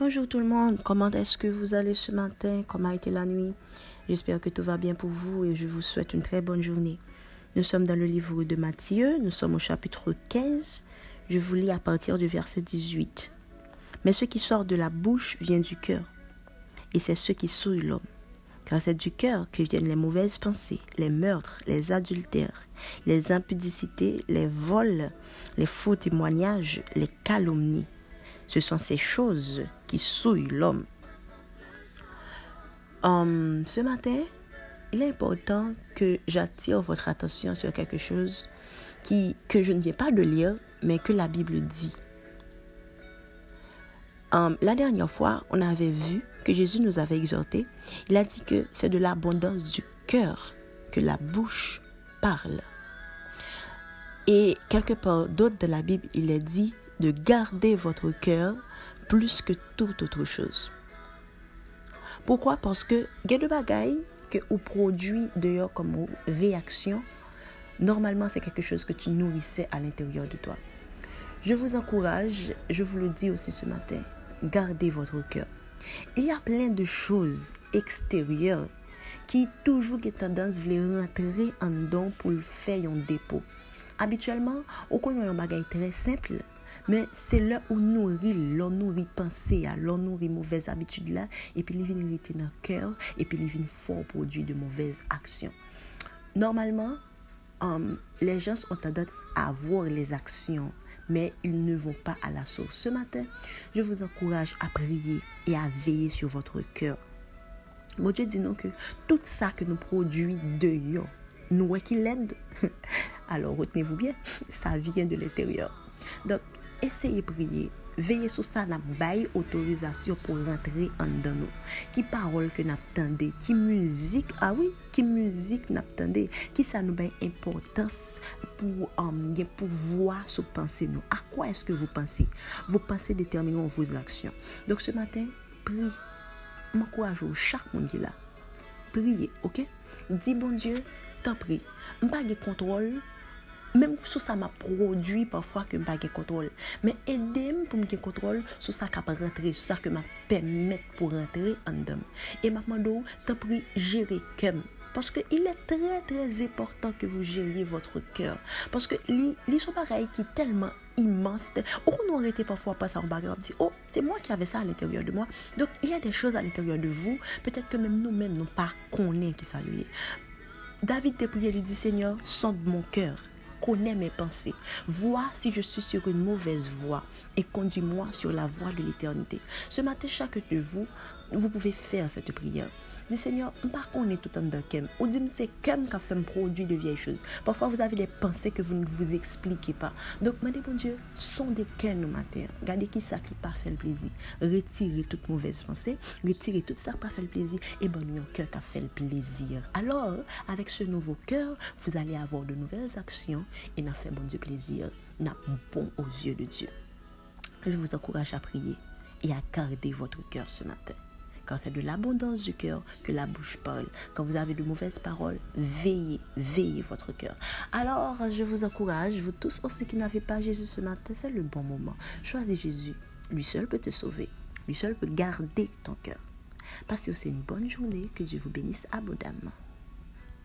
Bonjour tout le monde, comment est-ce que vous allez ce matin? Comment a été la nuit? J'espère que tout va bien pour vous et je vous souhaite une très bonne journée. Nous sommes dans le livre de Matthieu, nous sommes au chapitre 15. Je vous lis à partir du verset 18. Mais ce qui sort de la bouche vient du cœur, et c'est ce qui souille l'homme. Car c'est du cœur que viennent les mauvaises pensées, les meurtres, les adultères, les impudicités, les vols, les faux témoignages, les calomnies. Ce sont ces choses qui souillent l'homme. Hum, ce matin, il est important que j'attire votre attention sur quelque chose que je ne viens pas de lire, mais que la Bible dit. Hum, la dernière fois, on avait vu que Jésus nous avait exhorté. Il a dit que c'est de l'abondance du cœur que la bouche parle. Et quelque part d'autre de la Bible, il est dit de garder votre cœur plus que toute autre chose. Pourquoi? Parce que il y a que vous produit d'ailleurs comme réaction. Normalement, c'est quelque chose que tu nourrissais à l'intérieur de toi. Je vous encourage, je vous le dis aussi ce matin, gardez votre cœur. Il y a plein de choses extérieures qui toujours ont tendance à rentrer en don pour faire un dépôt. Habituellement, on connaît un bagage très simple, là où nourrit, l'on nourrit pensée, l'on nourrit mauvaise habitude là, et puis il vient rester dans le cœur, et puis il vient fort produit de mauvaises actions. Normalement, um, les gens ont tendance à voir les actions, mais ils ne vont pas à la source. Ce matin, je vous encourage à prier et à veiller sur votre cœur. Mon Dieu dit nous que tout ça que nous produit dehors, nous qui l'aide. Alors retenez-vous bien, ça vient de l'intérieur. Donc, eseye priye, veye sou sa nap baye otorizasyon pou rentre an dan nou. Ki parol ke nap tende, ki muzik, awi, ah ki muzik nap tende, ki sa nou baye importans pou um, gen pou vwa sou panse nou. A kwa eske vou panse? Vou panse determinon vwos aksyon. Donk se maten, pri. Mwen kouaj ou chak moun ki la. Priye, ok? Di bon Diyo, tan pri. Mpa ge kontrol, même sous ça m'a produit parfois que je n'ai pas contrôle. Mais aidez-moi pour me contrôle sur ça qui rentrer, sur ça que m'a permettre pour rentrer en dedans. Et maintenant, t'as pris gérer comme parce qu'il est très très important que vous gériez votre cœur. Parce que les sont pareils qui est tellement immense. On aurait été parfois pas en bagarre, dit, oh, c'est moi qui avais ça à l'intérieur de moi. Donc, il y a des choses à l'intérieur de vous, peut-être que même nous-mêmes, nous pas connaissons qui ça lui David t'a prié, il dit, Seigneur, sonde mon cœur connais mes pensées. Vois si je suis sur une mauvaise voie et conduis-moi sur la voie de l'éternité. Ce matin, chacun de vous, vous pouvez faire cette prière. Dis Seigneur, par contre, on est tout en dedans Ou dis c'est Kem qui a fait un produit de vieilles choses. Parfois, vous avez des pensées que vous ne vous expliquez pas. Donc, mon bon Dieu, sont des Kem au matin. Regardez qui ça qui pas fait le plaisir. Retirez toute mauvaise pensée. Retirez tout ça qui pas fait le plaisir. Et bon, un cœur qui a fait le plaisir. Alors, avec ce nouveau cœur, vous allez avoir de nouvelles actions et n'a fait bon Dieu plaisir. N'a bon aux yeux de Dieu. Je vous encourage à prier et à garder votre cœur ce matin. Car c'est de l'abondance du cœur que la bouche parle. Quand vous avez de mauvaises paroles, veillez, veillez votre cœur. Alors, je vous encourage, vous tous aussi qui n'avez pas Jésus ce matin, c'est le bon moment. Choisis Jésus. Lui seul peut te sauver. Lui seul peut garder ton cœur. Passez aussi une bonne journée. Que Dieu vous bénisse abondamment.